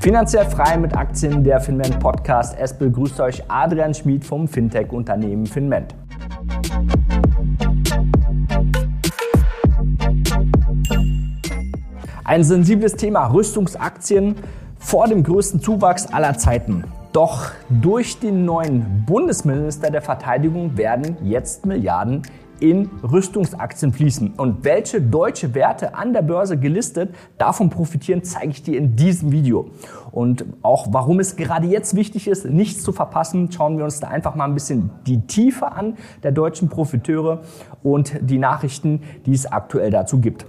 Finanziell frei mit Aktien der Finment Podcast. Es begrüßt euch Adrian Schmid vom Fintech-Unternehmen Finment. Ein sensibles Thema Rüstungsaktien vor dem größten Zuwachs aller Zeiten. Doch durch den neuen Bundesminister der Verteidigung werden jetzt Milliarden in Rüstungsaktien fließen. Und welche deutsche Werte an der Börse gelistet davon profitieren, zeige ich dir in diesem Video. Und auch warum es gerade jetzt wichtig ist, nichts zu verpassen, schauen wir uns da einfach mal ein bisschen die Tiefe an der deutschen Profiteure und die Nachrichten, die es aktuell dazu gibt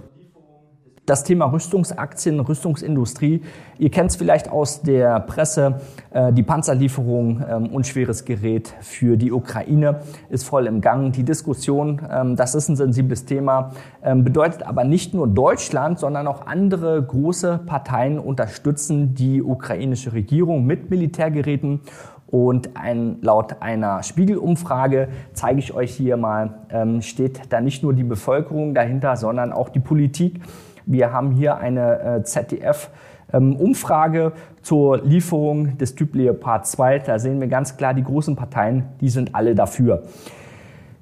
das Thema Rüstungsaktien, Rüstungsindustrie. Ihr kennt es vielleicht aus der Presse. Äh, die Panzerlieferung, ähm, unschweres Gerät für die Ukraine ist voll im Gang. Die Diskussion, ähm, das ist ein sensibles Thema, ähm, bedeutet aber nicht nur Deutschland, sondern auch andere große Parteien unterstützen die ukrainische Regierung mit Militärgeräten. Und ein, laut einer Spiegelumfrage zeige ich euch hier mal, steht da nicht nur die Bevölkerung dahinter, sondern auch die Politik. Wir haben hier eine äh, ZDF ähm, Umfrage zur Lieferung des Typ Leopard 2. Da sehen wir ganz klar, die großen Parteien, die sind alle dafür.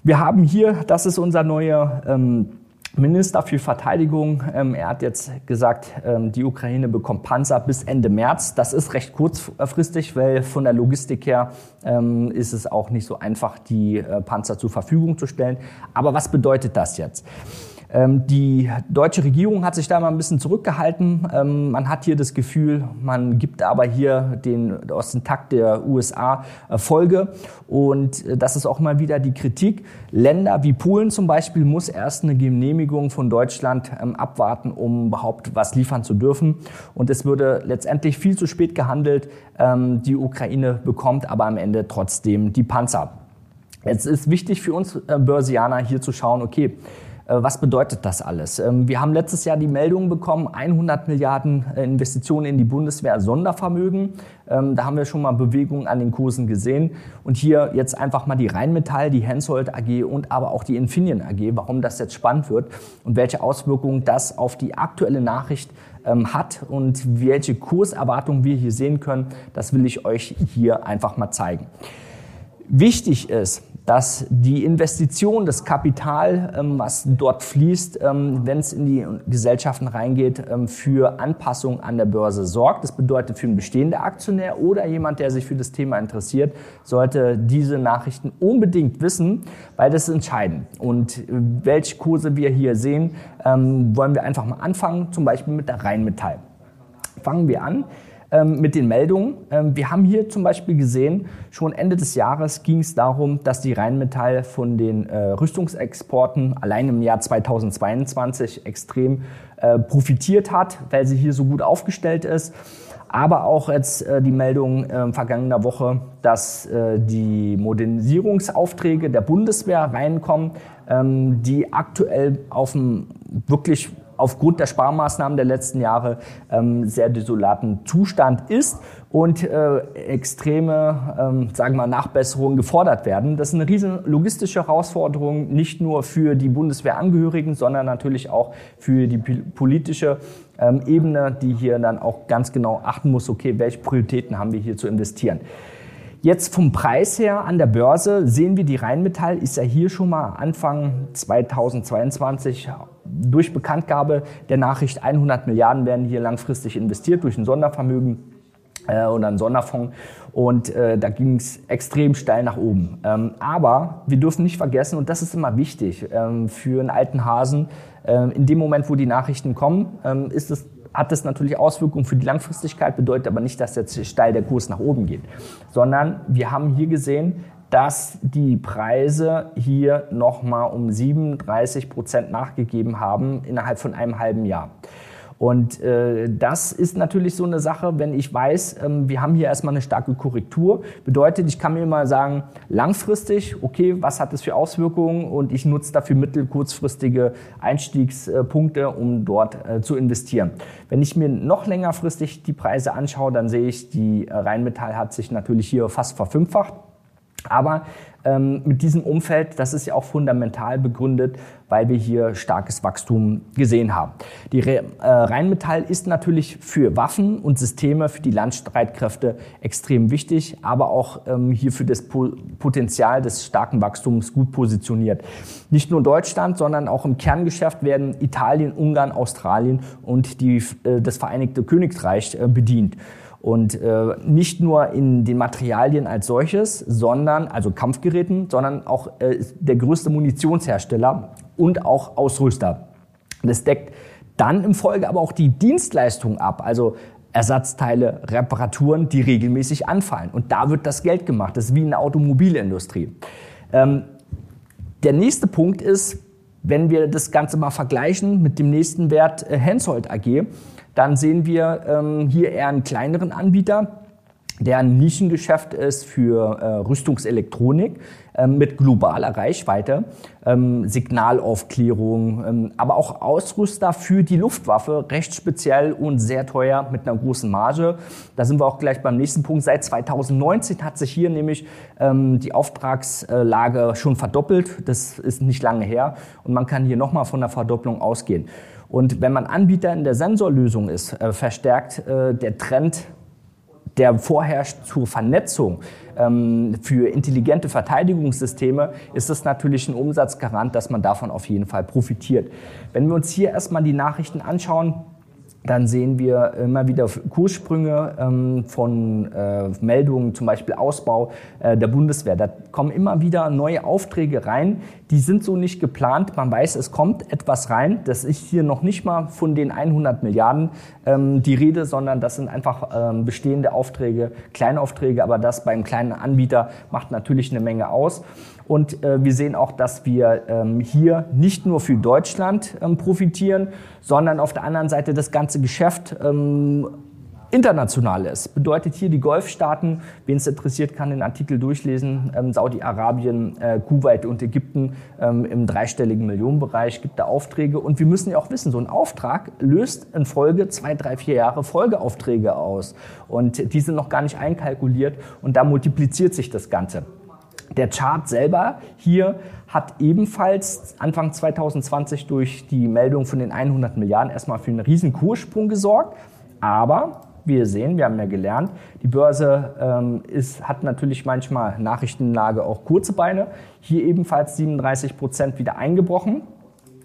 Wir haben hier, das ist unser neuer ähm, Minister für Verteidigung. Ähm, er hat jetzt gesagt, die Ukraine bekommt Panzer bis Ende März. Das ist recht kurzfristig, weil von der Logistik her ist es auch nicht so einfach, die äh, Panzer zur Verfügung zu stellen. Aber was bedeutet das jetzt? Ähm, die deutsche Regierung hat sich da mal ein bisschen zurückgehalten. Ähm, man hat hier das Gefühl, man gibt aber hier den, aus dem Takt der USA Folge. Und äh, das ist auch mal wieder die Kritik. Länder wie Polen zum Beispiel muss erst eine Genehmigung von Deutschland ähm, abwarten, um überhaupt was liefern zu dürfen. Und es würde letztendlich viel zu spät gehandelt. Die Ukraine bekommt aber am Ende trotzdem die Panzer. Jetzt ist wichtig für uns äh, Börsianer hier zu schauen, okay, äh, was bedeutet das alles? Ähm, wir haben letztes Jahr die Meldung bekommen, 100 Milliarden äh, Investitionen in die Bundeswehr Sondervermögen. Ähm, da haben wir schon mal Bewegungen an den Kursen gesehen. Und hier jetzt einfach mal die Rheinmetall, die Hensoldt AG und aber auch die Infineon AG, warum das jetzt spannend wird und welche Auswirkungen das auf die aktuelle Nachricht ähm, hat und welche Kurserwartungen wir hier sehen können, das will ich euch hier einfach mal zeigen. Wichtig ist, dass die Investition, das Kapital, ähm, was dort fließt, ähm, wenn es in die Gesellschaften reingeht, ähm, für Anpassung an der Börse sorgt. Das bedeutet für einen bestehenden Aktionär oder jemand, der sich für das Thema interessiert, sollte diese Nachrichten unbedingt wissen, weil das ist entscheidend. Und äh, welche Kurse wir hier sehen, wollen wir einfach mal anfangen, zum Beispiel mit der Rheinmetall. Fangen wir an ähm, mit den Meldungen. Ähm, wir haben hier zum Beispiel gesehen, schon Ende des Jahres ging es darum, dass die Rheinmetall von den äh, Rüstungsexporten allein im Jahr 2022 extrem äh, profitiert hat, weil sie hier so gut aufgestellt ist. Aber auch jetzt äh, die Meldung äh, vergangener Woche, dass äh, die Modernisierungsaufträge der Bundeswehr reinkommen, ähm, die aktuell auf einem wirklich aufgrund der Sparmaßnahmen der letzten Jahre ähm, sehr desolaten Zustand ist und äh, extreme, ähm, sagen wir mal, Nachbesserungen gefordert werden. Das ist eine riesen logistische Herausforderung, nicht nur für die Bundeswehrangehörigen, sondern natürlich auch für die politische ähm, Ebene, die hier dann auch ganz genau achten muss, okay, welche Prioritäten haben wir hier zu investieren. Jetzt vom Preis her an der Börse sehen wir, die Rheinmetall ist ja hier schon mal Anfang 2022 durch Bekanntgabe der Nachricht 100 Milliarden werden hier langfristig investiert durch ein Sondervermögen äh, oder einen Sonderfonds. Und äh, da ging es extrem steil nach oben. Ähm, aber wir dürfen nicht vergessen, und das ist immer wichtig ähm, für einen alten Hasen, äh, in dem Moment, wo die Nachrichten kommen, ähm, ist es hat das natürlich Auswirkungen für die Langfristigkeit, bedeutet aber nicht, dass jetzt steil der Kurs nach oben geht, sondern wir haben hier gesehen, dass die Preise hier nochmal um 37 Prozent nachgegeben haben innerhalb von einem halben Jahr. Und äh, das ist natürlich so eine Sache, wenn ich weiß, ähm, wir haben hier erstmal eine starke Korrektur, bedeutet, ich kann mir mal sagen, langfristig, okay, was hat das für Auswirkungen und ich nutze dafür mittel-, kurzfristige Einstiegspunkte, um dort äh, zu investieren. Wenn ich mir noch längerfristig die Preise anschaue, dann sehe ich, die Rheinmetall hat sich natürlich hier fast verfünffacht. Aber ähm, mit diesem Umfeld, das ist ja auch fundamental begründet, weil wir hier starkes Wachstum gesehen haben. Die Re äh, Rheinmetall ist natürlich für Waffen und Systeme für die Landstreitkräfte extrem wichtig, aber auch ähm, hier für das po Potenzial des starken Wachstums gut positioniert. Nicht nur Deutschland, sondern auch im Kerngeschäft werden Italien, Ungarn, Australien und die, äh, das Vereinigte Königreich äh, bedient. Und äh, nicht nur in den Materialien als solches, sondern, also Kampfgeräten, sondern auch äh, der größte Munitionshersteller und auch Ausrüster. Das deckt dann im Folge aber auch die Dienstleistung ab, also Ersatzteile, Reparaturen, die regelmäßig anfallen. Und da wird das Geld gemacht. Das ist wie in der Automobilindustrie. Ähm, der nächste Punkt ist, wenn wir das Ganze mal vergleichen mit dem nächsten Wert äh, Hensoldt AG, dann sehen wir ähm, hier eher einen kleineren Anbieter, der ein Nischengeschäft ist für äh, Rüstungselektronik äh, mit globaler Reichweite, ähm, Signalaufklärung, ähm, aber auch Ausrüster für die Luftwaffe, recht speziell und sehr teuer mit einer großen Marge. Da sind wir auch gleich beim nächsten Punkt. Seit 2019 hat sich hier nämlich ähm, die Auftragslage schon verdoppelt. Das ist nicht lange her und man kann hier nochmal von einer Verdopplung ausgehen. Und wenn man Anbieter in der Sensorlösung ist, äh, verstärkt äh, der Trend, der vorherrscht zur Vernetzung ähm, für intelligente Verteidigungssysteme, ist es natürlich ein Umsatzgarant, dass man davon auf jeden Fall profitiert. Wenn wir uns hier erstmal die Nachrichten anschauen, dann sehen wir immer wieder Kurssprünge ähm, von äh, Meldungen, zum Beispiel Ausbau äh, der Bundeswehr. Da kommen immer wieder neue Aufträge rein. Die sind so nicht geplant. Man weiß, es kommt etwas rein. Das ist hier noch nicht mal von den 100 Milliarden ähm, die Rede, sondern das sind einfach ähm, bestehende Aufträge, Kleinaufträge. Aber das beim kleinen Anbieter macht natürlich eine Menge aus. Und äh, wir sehen auch, dass wir ähm, hier nicht nur für Deutschland ähm, profitieren, sondern auf der anderen Seite das ganze Geschäft ähm, international ist. Bedeutet hier die Golfstaaten, wen es interessiert, kann den Artikel durchlesen, ähm, Saudi-Arabien, äh, Kuwait und Ägypten ähm, im dreistelligen Millionenbereich gibt da Aufträge. Und wir müssen ja auch wissen, so ein Auftrag löst in Folge zwei, drei, vier Jahre Folgeaufträge aus. Und die sind noch gar nicht einkalkuliert und da multipliziert sich das Ganze. Der Chart selber hier hat ebenfalls Anfang 2020 durch die Meldung von den 100 Milliarden erstmal für einen riesen Kurssprung gesorgt. Aber wir sehen, wir haben ja gelernt, die Börse ähm, ist, hat natürlich manchmal Nachrichtenlage auch kurze Beine. Hier ebenfalls 37 Prozent wieder eingebrochen,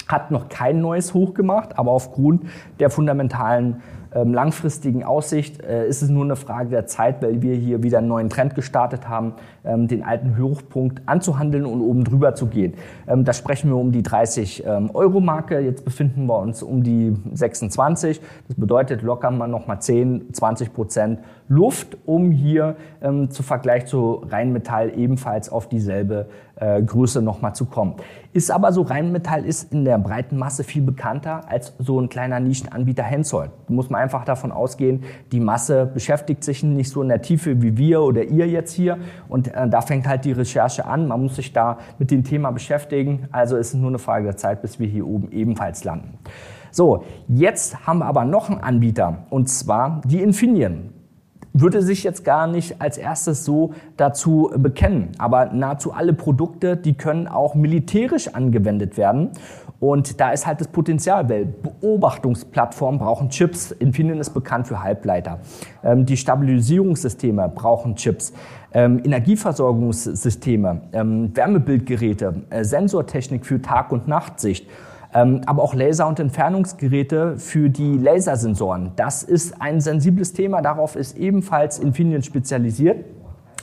hat noch kein neues Hoch gemacht, aber aufgrund der fundamentalen langfristigen Aussicht äh, ist es nur eine Frage der Zeit, weil wir hier wieder einen neuen Trend gestartet haben, ähm, den alten Hochpunkt anzuhandeln und oben drüber zu gehen. Ähm, da sprechen wir um die 30 Euro Marke. Jetzt befinden wir uns um die 26. Das bedeutet locker mal nochmal 10, 20 Prozent Luft, um hier ähm, zu Vergleich zu Rheinmetall ebenfalls auf dieselbe äh, Größe nochmal zu kommen. Ist aber so, Rheinmetall ist in der breiten Masse viel bekannter als so ein kleiner Nischenanbieter Hensoldt. Muss man einfach davon ausgehen, die Masse beschäftigt sich nicht so in der Tiefe wie wir oder ihr jetzt hier. Und äh, da fängt halt die Recherche an. Man muss sich da mit dem Thema beschäftigen. Also ist es nur eine Frage der Zeit, bis wir hier oben ebenfalls landen. So, jetzt haben wir aber noch einen Anbieter und zwar die Infineon würde sich jetzt gar nicht als erstes so dazu bekennen. Aber nahezu alle Produkte, die können auch militärisch angewendet werden. Und da ist halt das Potenzial, weil Beobachtungsplattformen brauchen Chips. Infineon ist bekannt für Halbleiter. Ähm, die Stabilisierungssysteme brauchen Chips. Ähm, Energieversorgungssysteme, ähm, Wärmebildgeräte, äh, Sensortechnik für Tag- und Nachtsicht aber auch Laser- und Entfernungsgeräte für die Lasersensoren. Das ist ein sensibles Thema, darauf ist ebenfalls Infineon spezialisiert.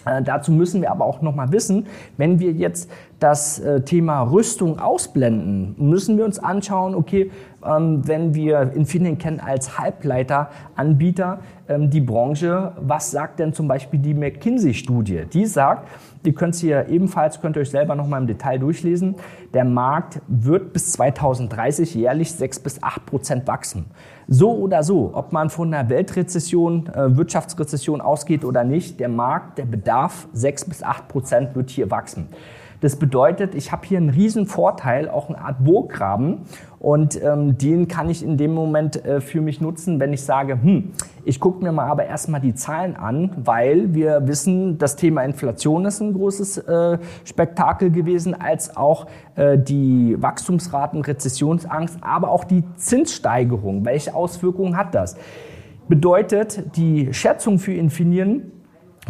Äh, dazu müssen wir aber auch noch mal wissen, wenn wir jetzt das äh, Thema Rüstung ausblenden, müssen wir uns anschauen, okay, ähm, wenn wir Infineon kennen als Halbleiteranbieter ähm, die Branche, was sagt denn zum Beispiel die McKinsey-Studie? Die sagt, ihr könnt hier ebenfalls, könnt ihr euch selber noch mal im Detail durchlesen, der Markt wird bis 2030 jährlich 6 bis 8 Prozent wachsen. So oder so, ob man von einer Weltrezession, äh, Wirtschaftsrezession ausgeht oder nicht, der Markt, der Bedarf 6 bis 8 Prozent wird hier wachsen. Das bedeutet, ich habe hier einen riesen Vorteil, auch eine Art Burggraben. Und ähm, den kann ich in dem Moment äh, für mich nutzen, wenn ich sage, hm, ich gucke mir mal aber erstmal die Zahlen an, weil wir wissen, das Thema Inflation ist ein großes äh, Spektakel gewesen, als auch äh, die Wachstumsraten, Rezessionsangst, aber auch die Zinssteigerung. Welche Auswirkungen hat das? Bedeutet, die Schätzung für Infineon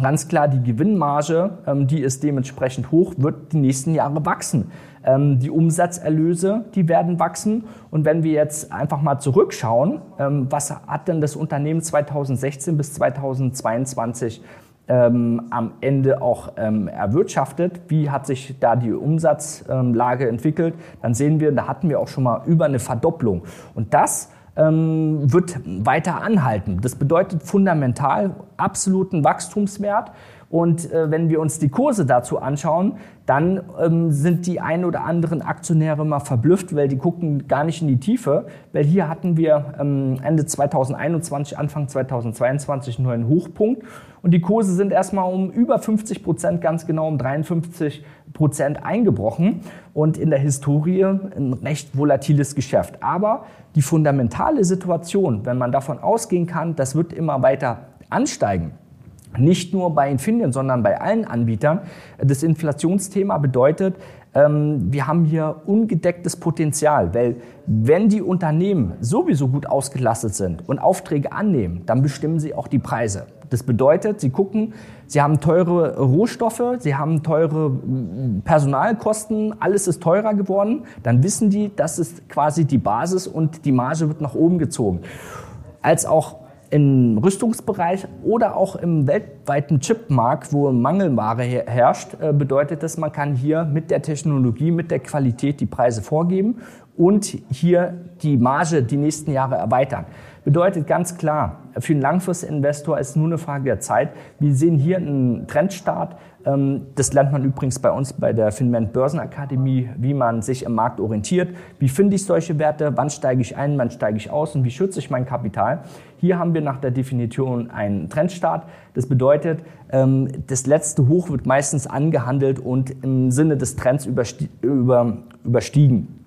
Ganz klar, die Gewinnmarge, ähm, die ist dementsprechend hoch, wird die nächsten Jahre wachsen. Ähm, die Umsatzerlöse, die werden wachsen. Und wenn wir jetzt einfach mal zurückschauen, ähm, was hat denn das Unternehmen 2016 bis 2022 ähm, am Ende auch erwirtschaftet. Wie hat sich da die Umsatzlage entwickelt? Dann sehen wir, da hatten wir auch schon mal über eine Verdopplung. Und das wird weiter anhalten. Das bedeutet fundamental absoluten Wachstumswert und äh, wenn wir uns die Kurse dazu anschauen, dann ähm, sind die ein oder anderen Aktionäre mal verblüfft, weil die gucken gar nicht in die Tiefe. Weil hier hatten wir ähm, Ende 2021, Anfang 2022 nur einen Hochpunkt. Und die Kurse sind erstmal um über 50 Prozent, ganz genau um 53 Prozent eingebrochen. Und in der Historie ein recht volatiles Geschäft. Aber die fundamentale Situation, wenn man davon ausgehen kann, das wird immer weiter ansteigen, nicht nur bei Infineon, sondern bei allen Anbietern. Das Inflationsthema bedeutet, ähm, wir haben hier ungedecktes Potenzial, weil wenn die Unternehmen sowieso gut ausgelastet sind und Aufträge annehmen, dann bestimmen sie auch die Preise. Das bedeutet, sie gucken, sie haben teure Rohstoffe, sie haben teure Personalkosten, alles ist teurer geworden, dann wissen die, das ist quasi die Basis und die Marge wird nach oben gezogen. Als auch im Rüstungsbereich oder auch im weltweiten Chipmarkt, wo Mangelware herrscht, äh, bedeutet das, man kann hier mit der Technologie, mit der Qualität die Preise vorgeben und hier die Marge die nächsten Jahre erweitern. Bedeutet ganz klar, für einen Langfristinvestor ist es nur eine Frage der Zeit. Wir sehen hier einen Trendstart. Ähm, das lernt man übrigens bei uns bei der Finment Börsenakademie, wie man sich im Markt orientiert. Wie finde ich solche Werte? Wann steige ich ein? Wann steige ich aus? Und wie schütze ich mein Kapital? Hier haben wir nach der Definition einen Trendstart. Das bedeutet, ähm, das letzte Hoch wird meistens angehandelt und im Sinne des Trends überstiegen.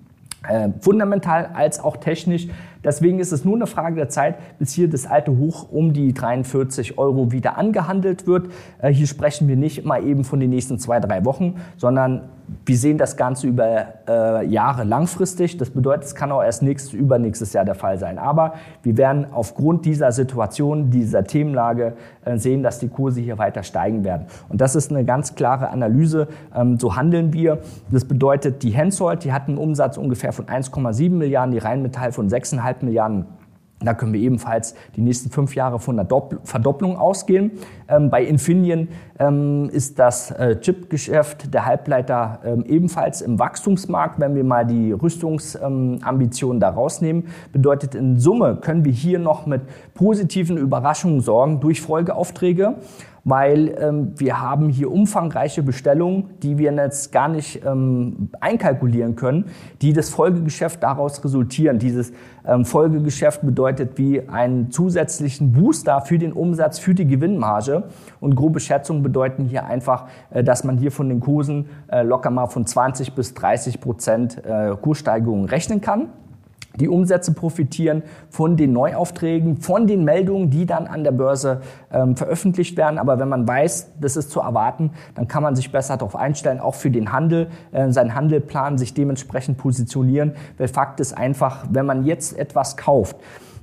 Äh, fundamental als auch technisch. Deswegen ist es nur eine Frage der Zeit, bis hier das alte Hoch um die 43 Euro wieder angehandelt wird. Äh, hier sprechen wir nicht mal eben von den nächsten zwei, drei Wochen, sondern wir sehen das Ganze über äh, Jahre langfristig. Das bedeutet, es kann auch erst nächstes, übernächstes Jahr der Fall sein. Aber wir werden aufgrund dieser Situation, dieser Themenlage äh, sehen, dass die Kurse hier weiter steigen werden. Und das ist eine ganz klare Analyse. Ähm, so handeln wir. Das bedeutet, die Hensoldt, die hat einen Umsatz ungefähr von 1,7 Milliarden, die Rheinmetall von 6,5 Milliarden da können wir ebenfalls die nächsten fünf Jahre von einer Verdopplung ausgehen. Ähm, bei Infineon ähm, ist das äh, Chipgeschäft der Halbleiter ähm, ebenfalls im Wachstumsmarkt. Wenn wir mal die Rüstungsambitionen ähm, da rausnehmen, bedeutet in Summe können wir hier noch mit positiven Überraschungen sorgen durch Folgeaufträge weil ähm, wir haben hier umfangreiche Bestellungen, die wir jetzt gar nicht ähm, einkalkulieren können, die das Folgegeschäft daraus resultieren. Dieses ähm, Folgegeschäft bedeutet wie einen zusätzlichen Booster für den Umsatz, für die Gewinnmarge. Und grobe Schätzungen bedeuten hier einfach, äh, dass man hier von den Kursen äh, locker mal von 20 bis 30 Prozent äh, Kurssteigerungen rechnen kann. Die Umsätze profitieren von den Neuaufträgen, von den Meldungen, die dann an der Börse ähm, veröffentlicht werden. Aber wenn man weiß, das ist zu erwarten, dann kann man sich besser darauf einstellen, auch für den Handel, äh, seinen Handelplan, sich dementsprechend positionieren. Weil Fakt ist einfach, wenn man jetzt etwas kauft,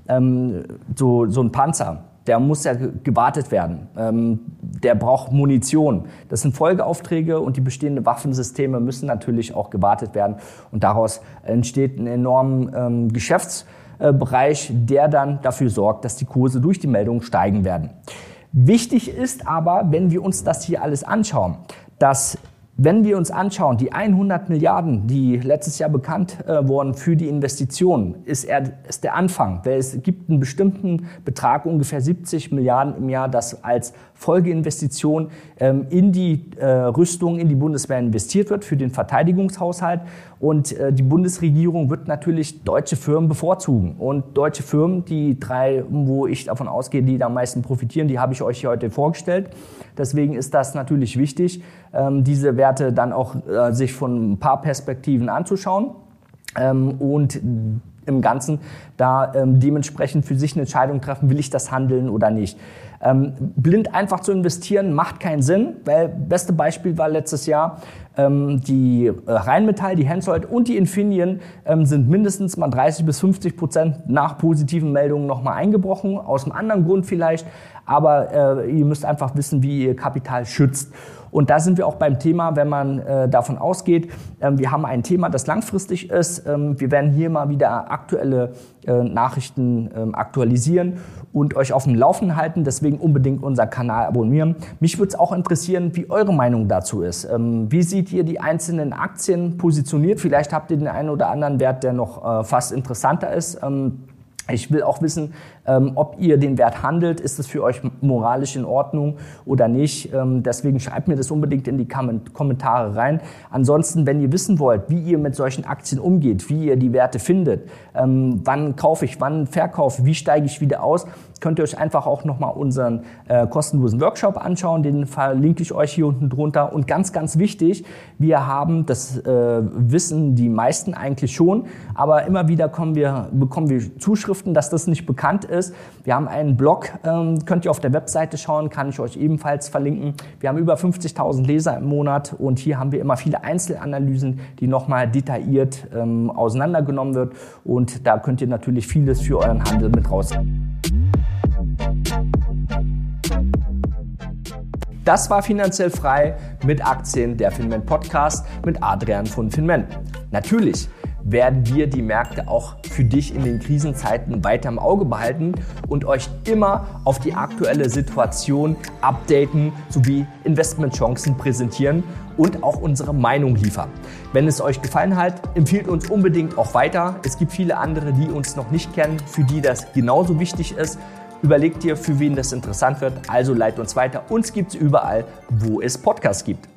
ähm, so, so ein Panzer, der muss ja gewartet werden. Ähm, der braucht Munition. Das sind Folgeaufträge und die bestehenden Waffensysteme müssen natürlich auch gewartet werden. Und daraus entsteht ein enormer ähm, Geschäftsbereich, der dann dafür sorgt, dass die Kurse durch die Meldung steigen werden. Wichtig ist aber, wenn wir uns das hier alles anschauen, dass wenn wir uns anschauen, die 100 Milliarden, die letztes Jahr bekannt äh, wurden für die Investitionen, ist, er, ist der Anfang. Es gibt einen bestimmten Betrag, ungefähr 70 Milliarden im Jahr, das als Folgeinvestition ähm, in die äh, Rüstung, in die Bundeswehr investiert wird für den Verteidigungshaushalt. Und äh, die Bundesregierung wird natürlich deutsche Firmen bevorzugen. Und deutsche Firmen, die drei, wo ich davon ausgehe, die da am meisten profitieren, die habe ich euch hier heute vorgestellt. Deswegen ist das natürlich wichtig, ähm, diese Werte dann auch äh, sich von ein paar Perspektiven anzuschauen. Ähm, und im Ganzen da ähm, dementsprechend für sich eine Entscheidung treffen, will ich das handeln oder nicht. Ähm, blind einfach zu investieren macht keinen Sinn, weil beste Beispiel war letztes Jahr ähm, die äh, Rheinmetall, die Hensoldt und die Infineon ähm, sind mindestens mal 30 bis 50 Prozent nach positiven Meldungen nochmal eingebrochen, aus einem anderen Grund vielleicht, aber äh, ihr müsst einfach wissen, wie ihr Kapital schützt. Und da sind wir auch beim Thema, wenn man äh, davon ausgeht, ähm, wir haben ein Thema, das langfristig ist. Ähm, wir werden hier mal wieder aktuelle äh, Nachrichten ähm, aktualisieren und euch auf dem Laufen halten. Deswegen unbedingt unseren Kanal abonnieren. Mich würde es auch interessieren, wie eure Meinung dazu ist. Ähm, wie seht ihr die einzelnen Aktien positioniert? Vielleicht habt ihr den einen oder anderen Wert, der noch äh, fast interessanter ist. Ich will auch wissen, ähm, ob ihr den Wert handelt. Ist es für euch moralisch in Ordnung oder nicht? Ähm, deswegen schreibt mir das unbedingt in die Kommentare rein. Ansonsten, wenn ihr wissen wollt, wie ihr mit solchen Aktien umgeht, wie ihr die Werte findet, ähm, wann kaufe ich, wann verkaufe, wie steige ich wieder aus, könnt ihr euch einfach auch nochmal unseren äh, kostenlosen Workshop anschauen. Den verlinke ich euch hier unten drunter. Und ganz, ganz wichtig, wir haben, das äh, wissen die meisten eigentlich schon, aber immer wieder kommen wir, bekommen wir Zuschriften, dass das nicht bekannt ist. Wir haben einen Blog, ähm, könnt ihr auf der Webseite schauen, kann ich euch ebenfalls verlinken. Wir haben über 50.000 Leser im Monat und hier haben wir immer viele Einzelanalysen, die nochmal detailliert ähm, auseinandergenommen wird. Und da könnt ihr natürlich vieles für euren Handel mit rausnehmen. Das war finanziell frei mit Aktien der Finman Podcast mit Adrian von Finman. Natürlich werden wir die Märkte auch für dich in den Krisenzeiten weiter im Auge behalten und euch immer auf die aktuelle Situation updaten sowie Investmentchancen präsentieren und auch unsere Meinung liefern. Wenn es euch gefallen hat, empfiehlt uns unbedingt auch weiter. Es gibt viele andere, die uns noch nicht kennen, für die das genauso wichtig ist. Überlegt dir, für wen das interessant wird, also leitet uns weiter. Uns gibt es überall, wo es Podcasts gibt.